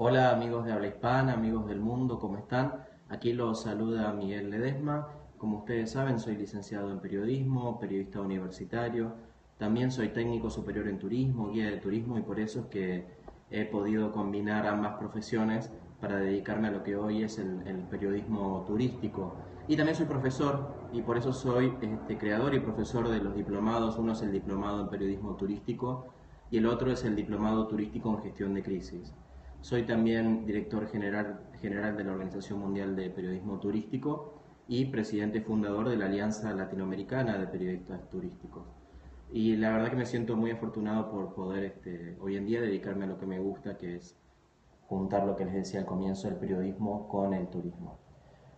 Hola amigos de habla hispana, amigos del mundo, ¿cómo están? Aquí los saluda Miguel Ledesma. Como ustedes saben, soy licenciado en periodismo, periodista universitario. También soy técnico superior en turismo, guía de turismo y por eso es que he podido combinar ambas profesiones para dedicarme a lo que hoy es el, periodismo turístico. Y también soy profesor y por eso soy este, creador y profesor de los diplomados. Uno es el diplomado en periodismo turístico y el otro es el diplomado turístico en gestión de crisis. Soy también director general, general de la Organización Mundial de Periodismo Turístico y presidente fundador de la Alianza Latinoamericana de Periodistas Turísticos. Y la verdad que me siento muy afortunado por poder este, hoy en día dedicarme a lo que me gusta, que es juntar lo que les decía al comienzo, el periodismo con el turismo.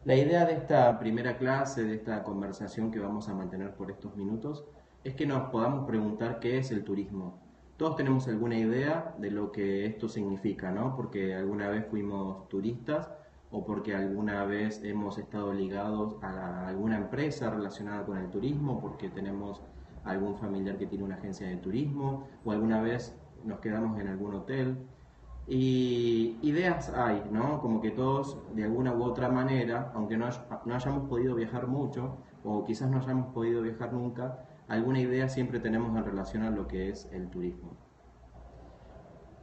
La idea de esta primera clase, de esta conversación que vamos a mantener por estos minutos, es que nos podamos preguntar qué es el turismo, todos tenemos alguna idea de lo que esto significa, ¿no? Porque alguna vez fuimos turistas o porque alguna vez hemos estado ligados a alguna empresa relacionada con el turismo, porque tenemos algún familiar que tiene una agencia de turismo o alguna vez nos quedamos en algún hotel. Y ideas hay, ¿no? Como que todos, de alguna u otra manera, aunque no, no hayamos podido viajar mucho, o quizás no hayamos podido viajar nunca, alguna idea siempre tenemos en relación a lo que es el turismo.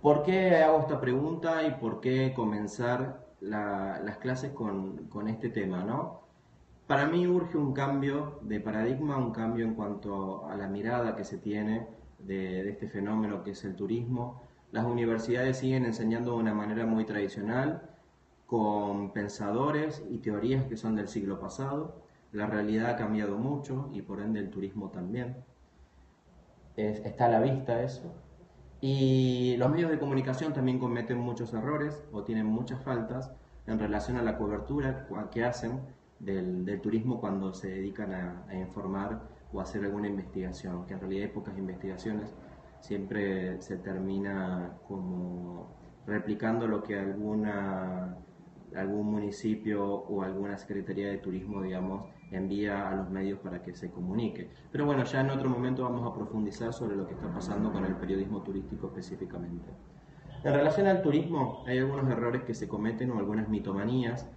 ¿Por qué hago esta pregunta y por qué comenzar las clases con, este tema? ¿no? Para mí urge un cambio de paradigma, un cambio en cuanto a la mirada que se tiene de, de este fenómeno que es el turismo. Las universidades siguen enseñando de una manera muy tradicional, con pensadores y teorías que son del siglo pasado la realidad ha cambiado mucho y por ende el turismo también. está a la vista eso. Y los medios de comunicación también cometen muchos errores o tienen muchas faltas en relación a la cobertura que hacen del, turismo cuando se dedican a, informar o hacer alguna investigación, que en realidad pocas investigaciones, siempre se termina como replicando lo que alguna, algún municipio o alguna secretaría de turismo, digamos, envía a los medios para que se comunique. Pero bueno, ya en otro momento vamos a profundizar sobre lo que está pasando con el periodismo turístico específicamente. En relación al turismo, hay algunos errores que se cometen o algunas mitomanías,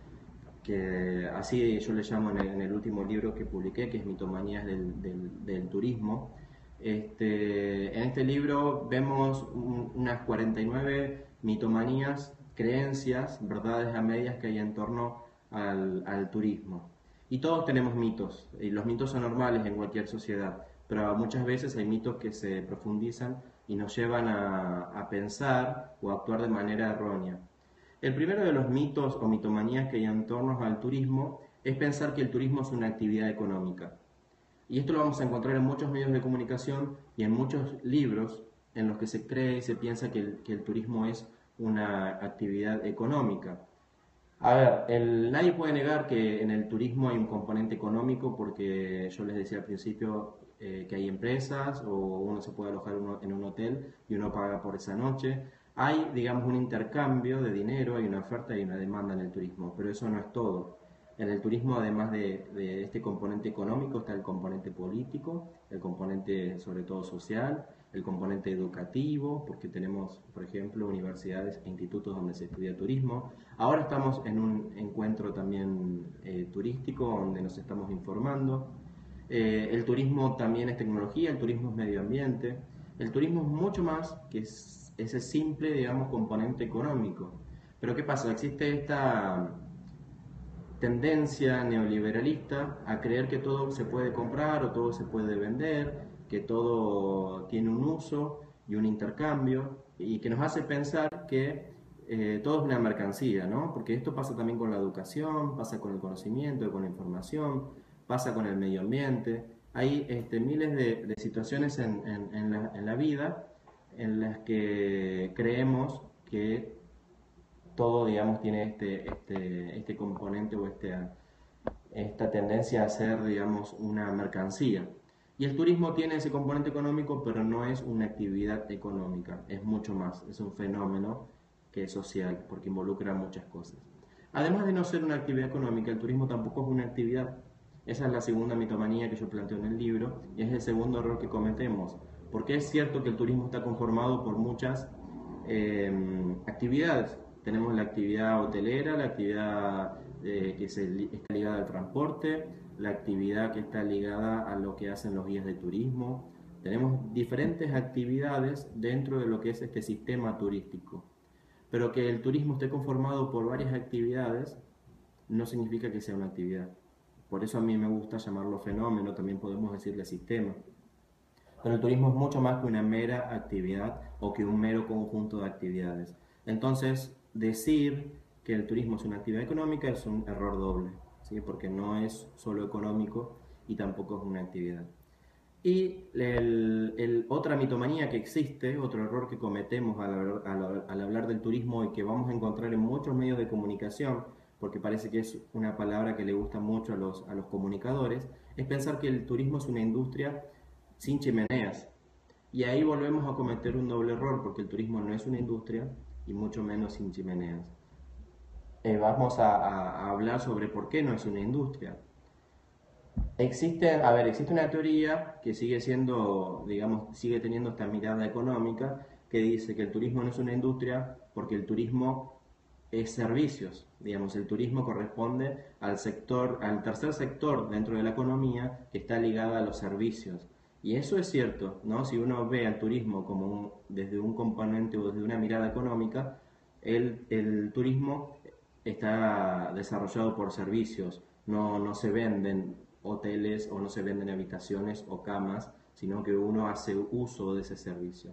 que así yo le llamo en el, último libro que publiqué, que es Mitomanías del, Turismo. Este, en este libro vemos unas 49 mitomanías, creencias, verdades a medias que hay en torno al turismo. Y todos tenemos mitos, y los mitos son normales en cualquier sociedad, pero muchas veces hay mitos que se profundizan y nos llevan a, pensar o actuar de manera errónea. El primero de los mitos o mitomanías que hay en torno al turismo es pensar que el turismo es una actividad económica. Y esto lo vamos a encontrar en muchos medios de comunicación y en muchos libros en los que se cree y se piensa que el turismo es una actividad económica. A ver, nadie puede negar que en el turismo hay un componente económico porque yo les decía al principio eh, que hay empresas o uno se puede alojar en un hotel y uno paga por esa noche. Hay, digamos, un intercambio de dinero, hay una oferta y una demanda en el turismo, pero eso no es todo. En el turismo, además de, de este componente económico, está el componente político, el componente sobre todo social, el componente educativo, porque tenemos, por ejemplo, universidades e institutos donde se estudia turismo. Ahora estamos en un encuentro también eh, turístico donde nos estamos informando. Eh, el turismo también es tecnología, el turismo es medio ambiente. El turismo es mucho más que ese simple, digamos, componente económico. Pero ¿qué pasa? Existe esta tendencia neoliberalista a creer que todo se puede comprar o todo se puede vender, que todo tiene un uso y un intercambio y que nos hace pensar que eh, todo es una mercancía, ¿no? Porque esto pasa también con la educación, pasa con el conocimiento, con la información, pasa con el medio ambiente. Hay este, miles de, situaciones en, la, vida en las que creemos que todo, digamos, tiene este, este, este componente o esta tendencia a ser, digamos, una mercancía. Y el turismo tiene ese componente económico, pero no es una actividad económica, es mucho más, es un fenómeno que es social, porque involucra muchas cosas. Además de no ser una actividad económica, el turismo tampoco es una actividad. Esa es la segunda mitomanía que yo planteo en el libro y es el segundo error que cometemos, porque es cierto que el turismo está conformado por muchas em, actividades, tenemos la actividad hotelera, la actividad eh, que se, está ligada al transporte, la actividad que está ligada a lo que hacen los guías de turismo. Tenemos diferentes actividades dentro de lo que es este sistema turístico. Pero que el turismo esté conformado por varias actividades no significa que sea una actividad. Por eso a mí me gusta llamarlo fenómeno, también podemos decirle sistema. Pero el turismo es mucho más que una mera actividad o que un mero conjunto de actividades. Entonces, decir que el turismo es una actividad económica es un error doble, ¿sí? porque no es solo económico y tampoco es una actividad. Y el, otra mitomanía que existe, otro error que cometemos al, al, hablar del turismo y que vamos a encontrar en muchos medios de comunicación, porque parece que es una palabra que le gusta mucho a los, a los comunicadores, es pensar que el turismo es una industria sin chimeneas. Y ahí volvemos a cometer un doble error, porque el turismo no es una industria y mucho menos sin chimeneas. Eh, vamos a, hablar sobre por qué no es una industria. Existe, a ver, existe una teoría que sigue siendo, digamos, sigue teniendo esta mirada económica que dice que el turismo no es una industria porque el turismo es servicios. Digamos, el turismo corresponde al sector, al tercer sector dentro de la economía que está ligada a los servicios. Y eso es cierto, ¿no? Si uno ve al turismo como desde un componente o desde una mirada económica, el, el turismo está desarrollado por servicios, no, no se venden hoteles o no se venden habitaciones o camas, sino que uno hace uso de ese servicio.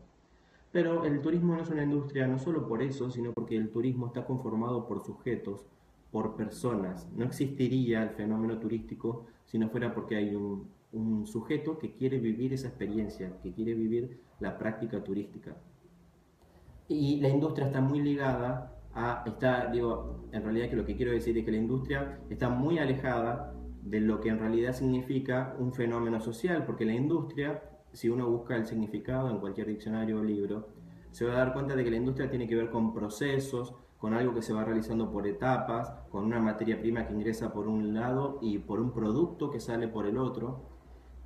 Pero el turismo no es una industria no solo por eso, sino porque el turismo está conformado por sujetos, por personas. No existiría el fenómeno turístico si no fuera porque hay un, un sujeto que quiere vivir esa experiencia, que quiere vivir la práctica turística. Y la industria está muy ligada a, está, digo, en realidad que lo que quiero decir es que la industria está muy alejada de lo que en realidad significa un fenómeno social, porque la industria, si uno busca el significado en cualquier diccionario o libro, se va a dar cuenta de que la industria tiene que ver con procesos, con algo que se va realizando por etapas, con una materia prima que ingresa por un lado y por un producto que sale por el otro.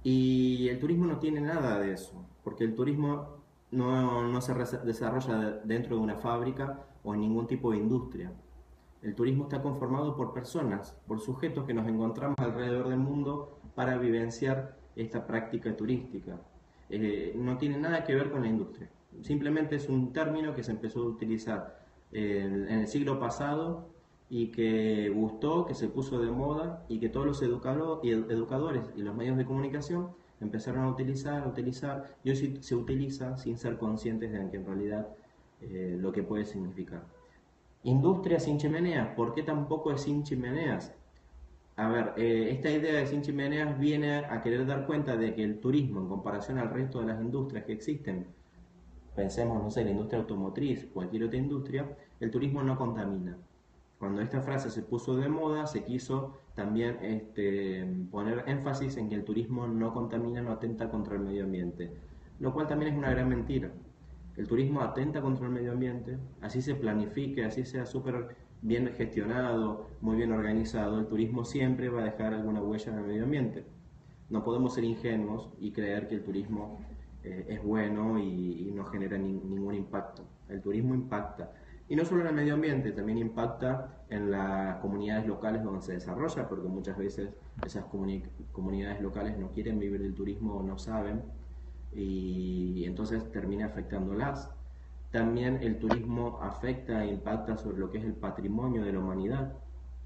Y el turismo no tiene nada de eso, porque el turismo no, no, se desarrolla dentro de una fábrica o en ningún tipo de industria. El turismo está conformado por personas, por sujetos que nos encontramos alrededor del mundo para vivenciar esta práctica turística. Eh, no tiene nada que ver con la industria. Simplemente es un término que se empezó a utilizar en el siglo pasado y que gustó, que se puso de moda y que todos los educadores y los medios de comunicación empezaron a utilizar, a utilizar, y hoy se utiliza sin ser conscientes de que en realidad eh, lo que puede significar. Industria sin chimeneas, ¿por qué tampoco es sin chimeneas? A ver, eh, esta idea de sin chimeneas viene a querer dar cuenta de que el turismo, en comparación al resto de las industrias que existen, pensemos, no sé, la industria automotriz, cualquier otra industria, el turismo no contamina. Cuando esta frase se puso de moda, se quiso también este, poner énfasis en que el turismo no contamina, no atenta contra el medio ambiente, lo cual también es una gran mentira. El turismo atenta contra el medio ambiente, así se planifique, así sea súper bien gestionado, muy bien organizado, el turismo siempre va a dejar alguna huella en el medio ambiente. No podemos ser ingenuos y creer que el turismo eh, es bueno y, no genera ningún impacto. El turismo impacta. Y no solo en el medio ambiente, también impacta en las comunidades locales donde se desarrolla, porque muchas veces esas comunidades locales no quieren vivir del turismo o no saben, y entonces termina afectándolas. También el turismo afecta e impacta sobre lo que es el patrimonio de la humanidad,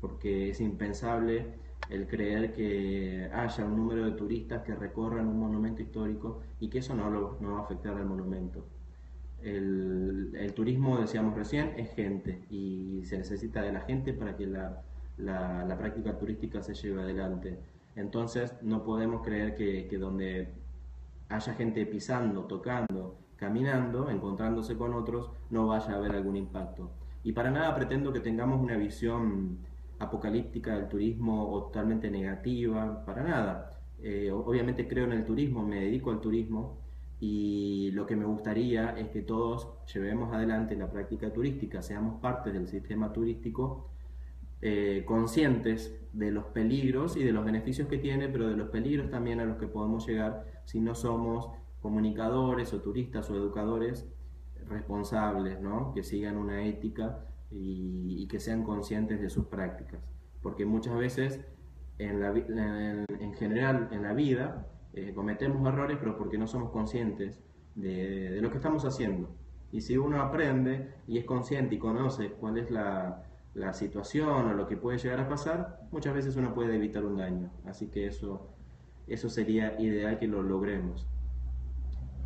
porque es impensable el creer que haya un número de turistas que recorran un monumento histórico y que eso no, lo, no va a afectar al monumento el, turismo, decíamos recién, es gente y se necesita de la gente para que la, la, práctica turística se lleve adelante. Entonces no podemos creer que, que, donde haya gente pisando, tocando, caminando, encontrándose con otros, no vaya a haber algún impacto. Y para nada pretendo que tengamos una visión apocalíptica del turismo o totalmente negativa, para nada. Eh, obviamente creo en el turismo, me dedico al turismo, y lo que me gustaría es que todos llevemos adelante la práctica turística, seamos parte del sistema turístico, eh, conscientes de los peligros y de los beneficios que tiene, pero de los peligros también a los que podemos llegar si no somos comunicadores o turistas o educadores responsables, ¿no? que sigan una ética y, que sean conscientes de sus prácticas. Porque muchas veces, en, general, en la vida, eh, cometemos errores, pero porque no somos conscientes de, lo que estamos haciendo. Y si uno aprende y es consciente y conoce cuál es la, la situación o lo que puede llegar a pasar, muchas veces uno puede evitar un daño. Así que eso, eso sería ideal que lo logremos.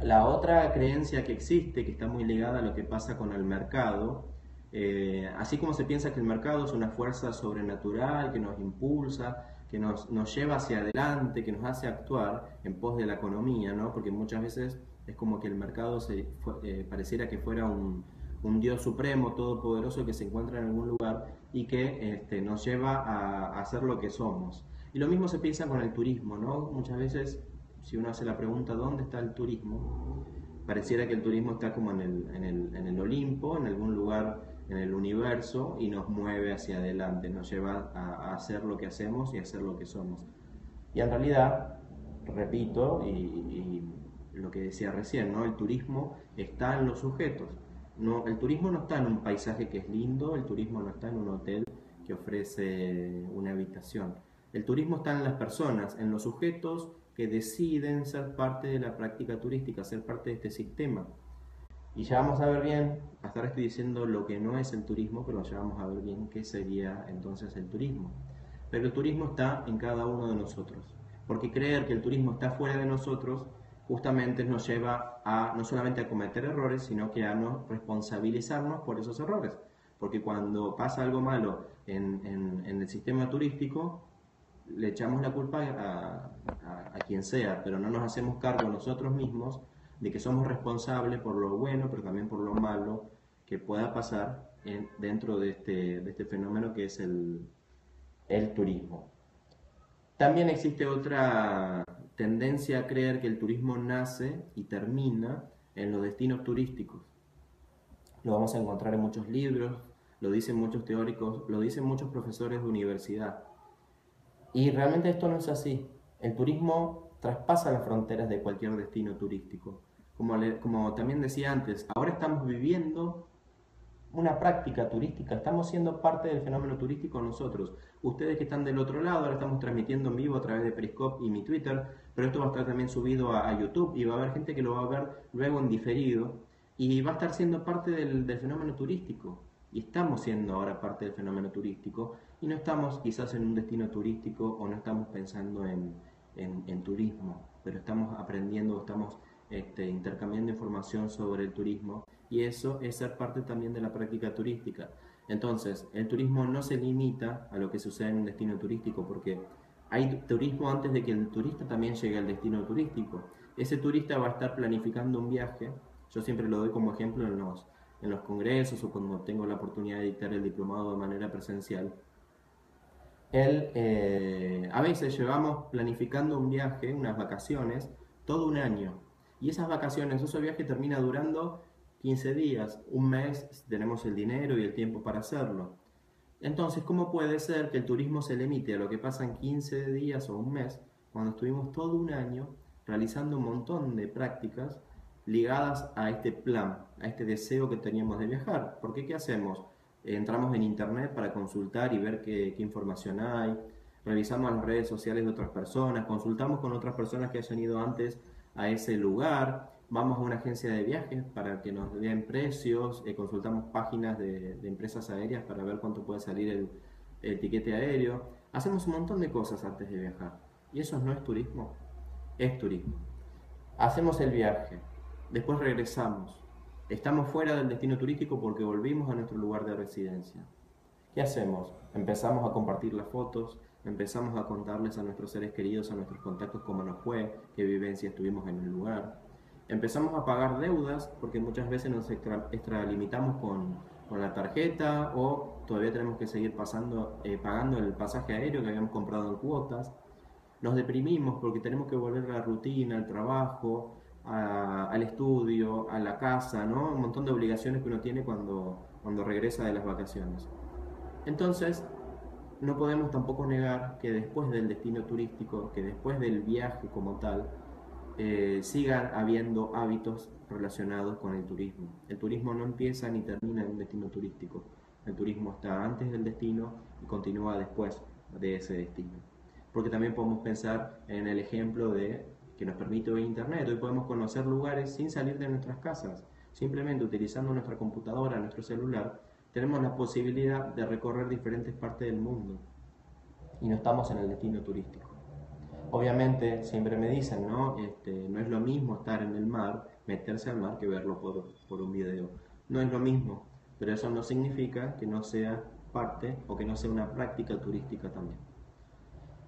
La otra creencia que existe, que está muy ligada a lo que pasa con el mercado, eh, así como se piensa que el mercado es una fuerza sobrenatural que nos impulsa, que nos, nos, lleva hacia adelante, que nos hace actuar en pos de la economía, ¿no? porque muchas veces es como que el mercado se, eh, pareciera que fuera un, un, Dios supremo, todopoderoso, que se encuentra en algún lugar y que este, nos lleva a, a hacer lo que somos. Y lo mismo se piensa con el turismo, ¿no? Muchas veces si uno hace la pregunta ¿dónde está el turismo? Pareciera que el turismo está como en el, en el, en el Olimpo, en algún lugar en el universo y nos mueve hacia adelante, nos lleva a, hacer lo que hacemos y a hacer lo que somos. Y en realidad, repito, y, lo que decía recién, ¿no? el turismo está en los sujetos. No, el turismo no está en un paisaje que es lindo, el turismo no está en un hotel que ofrece una habitación. El turismo está en las personas, en los sujetos que deciden ser parte de la práctica turística, ser parte de este sistema. Y ya vamos a ver bien, hasta ahora estoy diciendo lo que no es el turismo, pero ya vamos a ver bien qué sería entonces el turismo. Pero el turismo está en cada uno de nosotros, porque creer que el turismo está fuera de nosotros justamente nos lleva a no solamente a cometer errores, sino que a no responsabilizarnos por esos errores. Porque cuando pasa algo malo en, el sistema turístico, le echamos la culpa a, quien sea, pero no nos hacemos cargo nosotros mismos de que somos responsables por lo bueno, pero también por lo malo que pueda pasar dentro de este, de este fenómeno que es el turismo. También existe otra tendencia a creer que el turismo nace y termina en los destinos turísticos. Lo vamos a encontrar en muchos libros, lo dicen muchos teóricos, lo dicen muchos profesores de universidad. Y realmente esto no es así. El turismo traspasa las fronteras de cualquier destino turístico. Como, también decía antes, ahora estamos viviendo una práctica turística, estamos siendo parte del fenómeno turístico nosotros. Ustedes que están del otro lado, ahora estamos transmitiendo en vivo a través de Periscope y mi Twitter, pero esto va a estar también subido a, YouTube y va a haber gente que lo va a ver luego en diferido y va a estar siendo parte del, fenómeno turístico. Y estamos siendo ahora parte del fenómeno turístico y no estamos quizás en un destino turístico o no estamos pensando en, en, turismo, pero estamos aprendiendo, estamos este, intercambiando información sobre el turismo y eso es ser parte también de la práctica turística. Entonces, el turismo no se limita a lo que sucede en un destino turístico porque hay turismo antes de que el turista también llegue al destino turístico. Ese turista va a estar planificando un viaje, yo siempre lo doy como ejemplo en los, en los congresos o cuando tengo la oportunidad de dictar el diplomado de manera presencial él, eh, a veces llevamos planificando un viaje, unas vacaciones, todo un año. Y esas vacaciones, ese viaje termina durando 15 días, un mes, tenemos el dinero y el tiempo para hacerlo. Entonces, ¿cómo puede ser que el turismo se limite a lo que pasan 15 días o un mes cuando estuvimos todo un año realizando un montón de prácticas ligadas a este plan, a este deseo que teníamos de viajar? Porque ¿qué hacemos? entramos en internet para consultar y ver qué, información hay, revisamos las redes sociales de otras personas, consultamos con otras personas que hayan ido antes a ese lugar, vamos a una agencia de viajes para que nos den precios, eh, consultamos páginas de, empresas aéreas para ver cuánto puede salir el, el tiquete aéreo, hacemos un montón de cosas antes de viajar. ¿Y eso no es turismo? Es turismo. Hacemos el viaje, después regresamos, Estamos fuera del destino turístico porque volvimos a nuestro lugar de residencia. ¿Qué hacemos? Empezamos a compartir las fotos, empezamos a contarles a nuestros seres queridos, a nuestros contactos cómo nos fue, qué vivencia estuvimos en el lugar. Empezamos a pagar deudas porque muchas veces nos extralimitamos con, con la tarjeta o todavía tenemos que seguir pasando, eh, pagando el pasaje aéreo que habíamos comprado en cuotas. Nos deprimimos porque tenemos que volver a la rutina, al trabajo, al estudio, a la casa, ¿no? Un montón de obligaciones que uno tiene cuando, cuando regresa de las vacaciones. Entonces, no podemos tampoco negar que después del destino turístico, que después del viaje como tal, eh, sigan habiendo hábitos relacionados con el turismo. El turismo no empieza ni termina en un destino turístico. El turismo está antes del destino y continúa después de ese destino. Porque también podemos pensar en el ejemplo de que nos permite hoy Internet. Hoy podemos conocer lugares sin salir de nuestras casas. Simplemente utilizando nuestra computadora, nuestro celular, tenemos la posibilidad de recorrer diferentes partes del mundo. Y no estamos en el destino turístico. Obviamente, siempre me dicen, ¿no? Este, no es lo mismo estar en el mar, meterse al mar, que verlo por, un video. No es lo mismo, pero eso no significa que no sea parte o que no sea una práctica turística también.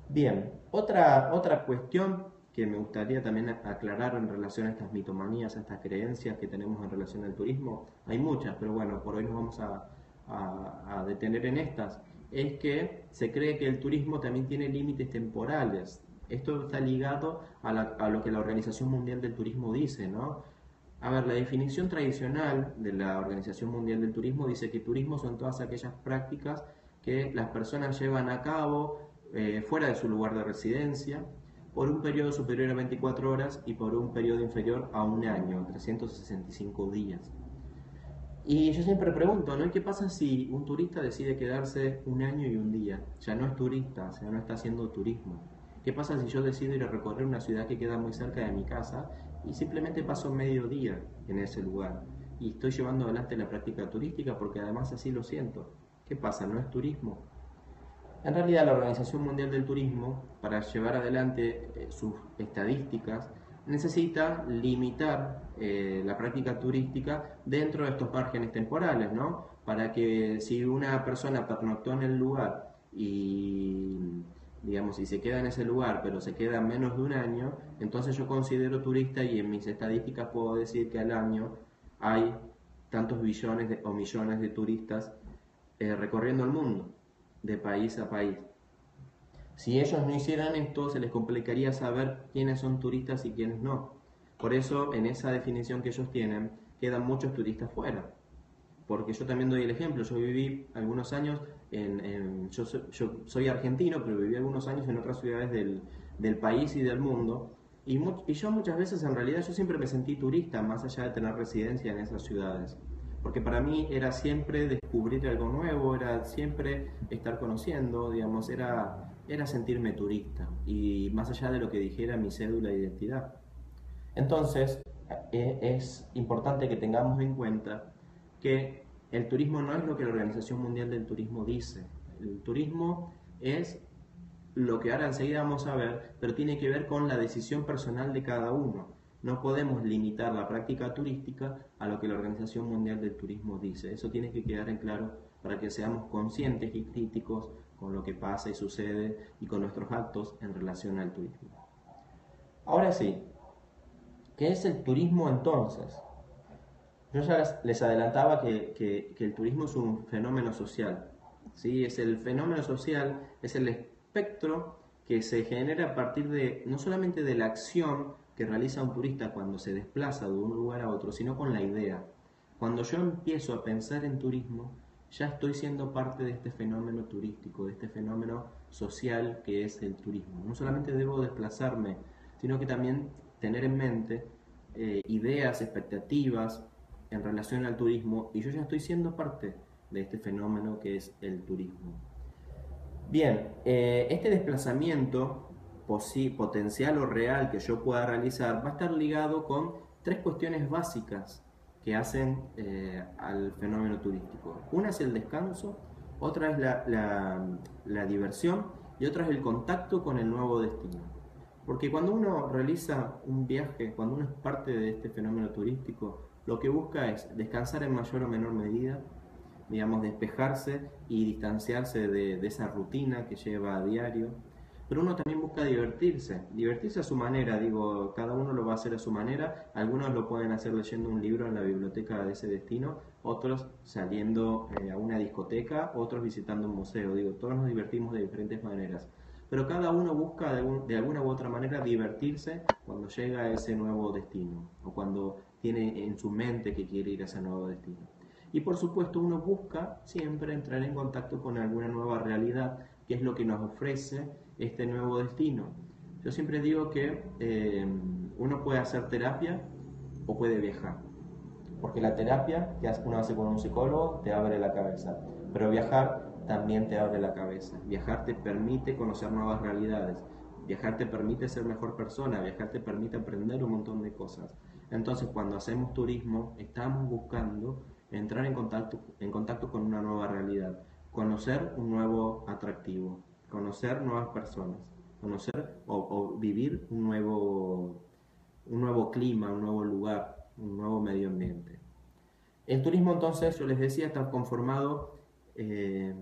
Bien, otra, otra cuestión que me gustaría también aclarar en relación a estas mitomanías, a estas creencias que tenemos en relación al turismo, hay muchas, pero bueno, por hoy nos vamos a detener en estas, es que se cree que el turismo también tiene límites temporales. Esto está ligado a, lo que la Organización Mundial del Turismo dice, ¿no? A ver, la definición tradicional de la Organización Mundial del Turismo dice que turismo son todas aquellas prácticas que las personas llevan a cabo eh, fuera de su lugar de residencia por un periodo superior a 24 horas y por un periodo inferior a un año, 365 días. Y yo siempre pregunto, ¿no? ¿Qué pasa si un turista decide quedarse un año y un día? Ya no es turista, o sea, no está haciendo turismo. ¿Qué pasa si yo decido ir a recorrer una ciudad que queda muy cerca de mi casa y simplemente paso medio día en ese lugar y estoy llevando adelante la práctica turística porque además así lo siento. ¿Qué pasa? ¿No es turismo? En realidad la Organización Mundial del Turismo, para llevar adelante eh, sus estadísticas, necesita limitar eh, la práctica turística dentro de estos márgenes temporales, ¿no? Para que si una persona pernoctó en el lugar y digamos, si se queda en ese lugar, pero se queda menos de un año, entonces yo considero turista y en mis estadísticas puedo decir que al año hay tantos billones o millones de turistas eh, recorriendo el mundo, de país a país. Si ellos no hicieran esto, se les complicaría saber quiénes son turistas y quiénes no. Por eso, en esa definición que ellos tienen, quedan muchos turistas fuera. Porque yo también doy el ejemplo, yo viví algunos años yo, soy, argentino, pero viví algunos años en otras ciudades del, país y del mundo. Y, y, yo muchas veces, en realidad, yo siempre me sentí turista, más allá de tener residencia en esas ciudades. Porque para mí era siempre descubrir algo nuevo, era siempre estar conociendo, digamos, era, era sentirme turista. Y más allá de lo que dijera mi cédula de identidad. Entonces, e, es importante que tengamos en cuenta que el turismo no es lo que la Organización Mundial del Turismo dice. El turismo es lo que ahora enseguida vamos a ver, pero tiene que ver con la decisión personal de cada uno. No podemos limitar la práctica turística a lo que la Organización Mundial del Turismo dice. Eso tiene que quedar en claro para que seamos conscientes y críticos con lo que pasa y sucede y con nuestros actos en relación al turismo. Ahora sí, ¿qué es el turismo entonces? Yo ya les adelantaba que, el turismo es un fenómeno social. ¿sí? Es el fenómeno social, es el espectro que se genera a partir de no solamente de la acción que realiza un turista cuando se desplaza de un lugar a otro, sino con la idea. Cuando yo empiezo a pensar en turismo, ya estoy siendo parte de este fenómeno turístico, de este fenómeno social que es el turismo. No solamente debo desplazarme, sino que también tener en mente eh, ideas, expectativas, en relación al turismo y yo ya estoy siendo parte de este fenómeno que es el turismo. Bien, eh, este desplazamiento potencial o real que yo pueda realizar va a estar ligado con tres cuestiones básicas que hacen eh, al fenómeno turístico. Una es el descanso, otra es la, la diversión y otra es el contacto con el nuevo destino. Porque cuando uno realiza un viaje, cuando uno es parte de este fenómeno turístico, lo que busca es descansar en mayor o menor medida, digamos, despejarse y distanciarse de, esa rutina que lleva a diario. Pero uno también busca divertirse, divertirse a su manera, digo, cada uno lo va a hacer a su manera, algunos lo pueden hacer leyendo un libro en la biblioteca de ese destino, otros saliendo eh, a una discoteca, otros visitando un museo, digo, todos nos divertimos de diferentes maneras pero cada uno busca de, alguna u otra manera divertirse cuando llega a ese nuevo destino o cuando tiene en su mente que quiere ir a ese nuevo destino. Y por supuesto uno busca siempre entrar en contacto con alguna nueva realidad, que es lo que nos ofrece este nuevo destino. Yo siempre digo que eh, uno puede hacer terapia o puede viajar. Porque la terapia que uno hace con un psicólogo te abre la cabeza. Pero viajar también te abre la cabeza. Viajar te permite conocer nuevas realidades. Viajar te permite ser mejor persona. Viajar te permite aprender un montón de cosas. Entonces, cuando hacemos turismo, estamos buscando entrar en contacto, en contacto con una nueva realidad, conocer un nuevo atractivo, conocer nuevas personas, conocer o, vivir un nuevo, un nuevo clima, un nuevo lugar, un nuevo medio ambiente. El turismo entonces, yo les decía, está conformado eh,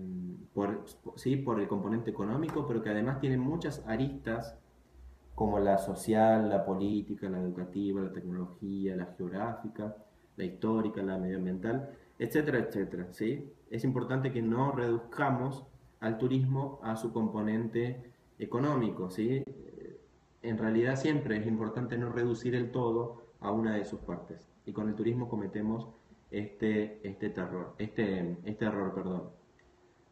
por, sí, por el componente económico, pero que además tiene muchas aristas como la social, la política, la educativa, la tecnología, la geográfica, la histórica, la medioambiental, etcétera, etcétera. ¿sí? Es importante que no reduzcamos al turismo a su componente económico. ¿sí? En realidad siempre es importante no reducir el todo a una de sus partes. Y con el turismo cometemos este, este, terror, este, este error. Perdón.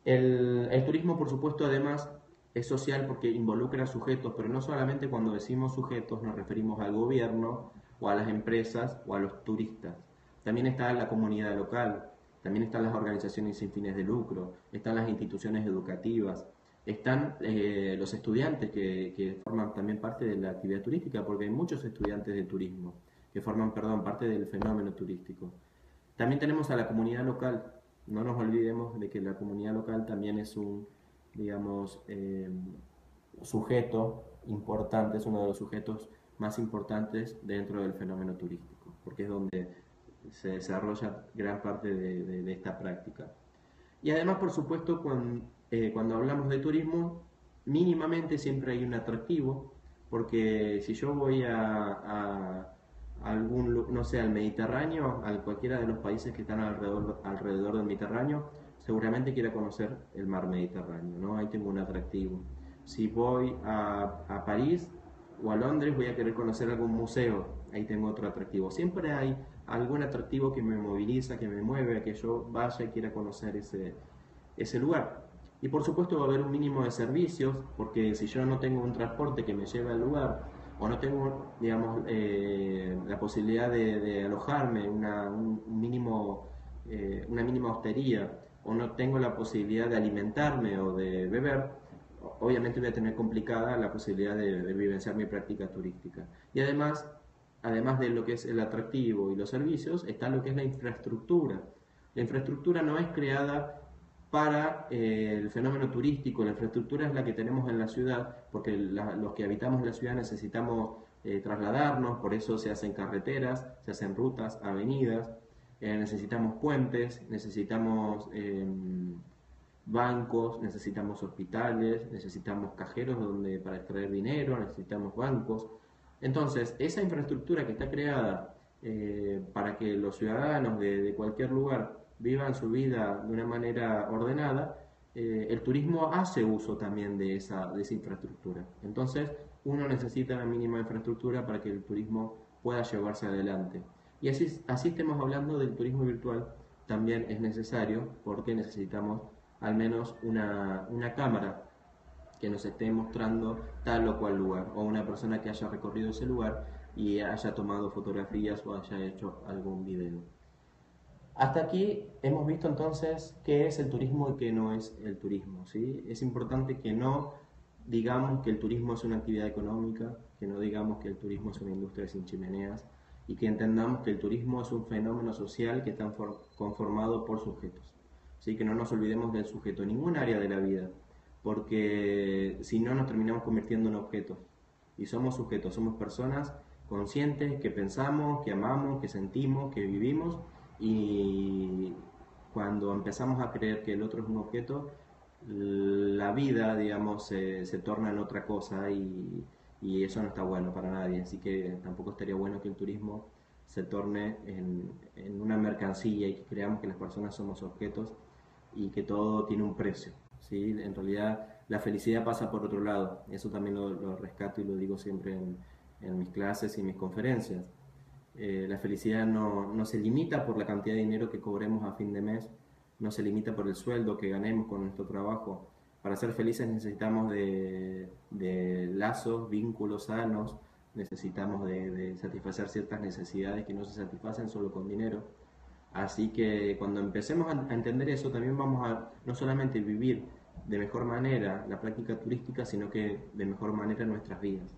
El, el turismo, por supuesto, además es social porque involucra sujetos, pero no solamente cuando decimos sujetos nos referimos al gobierno o a las empresas o a los turistas. También está la comunidad local, también están las organizaciones sin fines de lucro, están las instituciones educativas, están eh, los estudiantes que, forman también parte de la actividad turística, porque hay muchos estudiantes de turismo que forman, perdón, parte del fenómeno turístico. También tenemos a la comunidad local. No nos olvidemos de que la comunidad local también es un, digamos, eh, sujeto importante, es uno de los sujetos más importantes dentro del fenómeno turístico, porque es donde se desarrolla gran parte de, esta práctica. Y además, por supuesto, eh, cuando, hablamos de turismo, mínimamente siempre hay un atractivo, porque si yo voy a, algún, no sé, al Mediterráneo, a cualquiera de los países que están alrededor, alrededor del Mediterráneo, seguramente quiera conocer el mar Mediterráneo, ¿no? Ahí tengo un atractivo. Si voy a, a París o a Londres, voy a querer conocer algún museo, ahí tengo otro atractivo. Siempre hay algún atractivo que me moviliza, que me mueve que yo vaya y quiera conocer ese, ese lugar. Y por supuesto va a haber un mínimo de servicios, porque si yo no tengo un transporte que me lleve al lugar, o no tengo, digamos, eh, la posibilidad de, alojarme, una, un mínimo, eh, una mínima hostería, o no tengo la posibilidad de alimentarme o de beber, obviamente voy a tener complicada la posibilidad de, de vivenciar mi práctica turística. Y además, además de lo que es el atractivo y los servicios, está lo que es la infraestructura. La infraestructura no es creada para eh, el fenómeno turístico, la infraestructura es la que tenemos en la ciudad, porque los que habitamos la ciudad necesitamos eh, trasladarnos, por eso se hacen carreteras, se hacen rutas, avenidas, eh, necesitamos puentes, necesitamos em, bancos, necesitamos hospitales, necesitamos cajeros donde para extraer dinero, necesitamos bancos, entonces, esa infraestructura que está creada para que los ciudadanos de, cualquier lugar vivan su vida de una manera ordenada, eh, el turismo hace uso también de esa, de esa infraestructura. Entonces, uno necesita la mínima infraestructura para que el turismo pueda llevarse adelante. Y así, así estemos hablando del turismo virtual, también es necesario porque necesitamos al menos una, una cámara que nos esté mostrando tal o cual lugar, o una persona que haya recorrido ese lugar y haya tomado fotografías o haya hecho algún video. Hasta aquí hemos visto entonces qué es el turismo y qué no es el turismo. ¿sí? Es importante que no digamos que el turismo es una actividad económica, que no digamos que el turismo es una industria sin chimeneas y que entendamos que el turismo es un fenómeno social que está conformado por sujetos. ¿sí? Que no nos olvidemos del sujeto en ningún área de la vida porque si no nos terminamos convirtiendo en objetos. Y somos sujetos, somos personas conscientes que pensamos, que amamos, que sentimos, que vivimos y cuando empezamos a creer que el otro es un objeto, la vida, digamos, se, torna en otra cosa y, y, eso no está bueno para nadie. Así que tampoco estaría bueno que el turismo se torne en, en una mercancía y que creamos que las personas somos objetos y que todo tiene un precio. ¿sí? En realidad la felicidad pasa por otro lado, eso también lo, rescato y lo digo siempre en, mis clases y mis conferencias. Eh, la felicidad no, no, se limita por la cantidad de dinero que cobremos a fin de mes, no se limita por el sueldo que ganemos con nuestro trabajo. Para ser felices necesitamos de, de lazos, vínculos sanos, necesitamos de, de, satisfacer ciertas necesidades que no se satisfacen solo con dinero. Así que cuando empecemos a entender eso, también vamos a no solamente vivir de mejor manera la práctica turística, sino que de mejor manera nuestras vidas.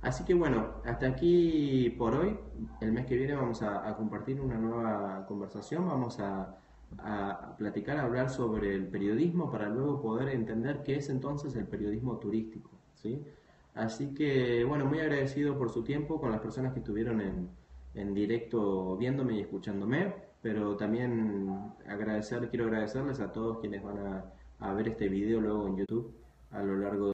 Así que bueno, hasta aquí por hoy. El mes que viene vamos a, compartir una nueva conversación, vamos a, platicar, hablar sobre el periodismo para luego poder entender qué es entonces el periodismo turístico. ¿sí? Así que bueno, muy agradecido por su tiempo con las personas que estuvieron en, en directo viéndome y escuchándome, pero también agradecer, quiero agradecerles a todos quienes van a, a ver este video luego en YouTube a lo largo de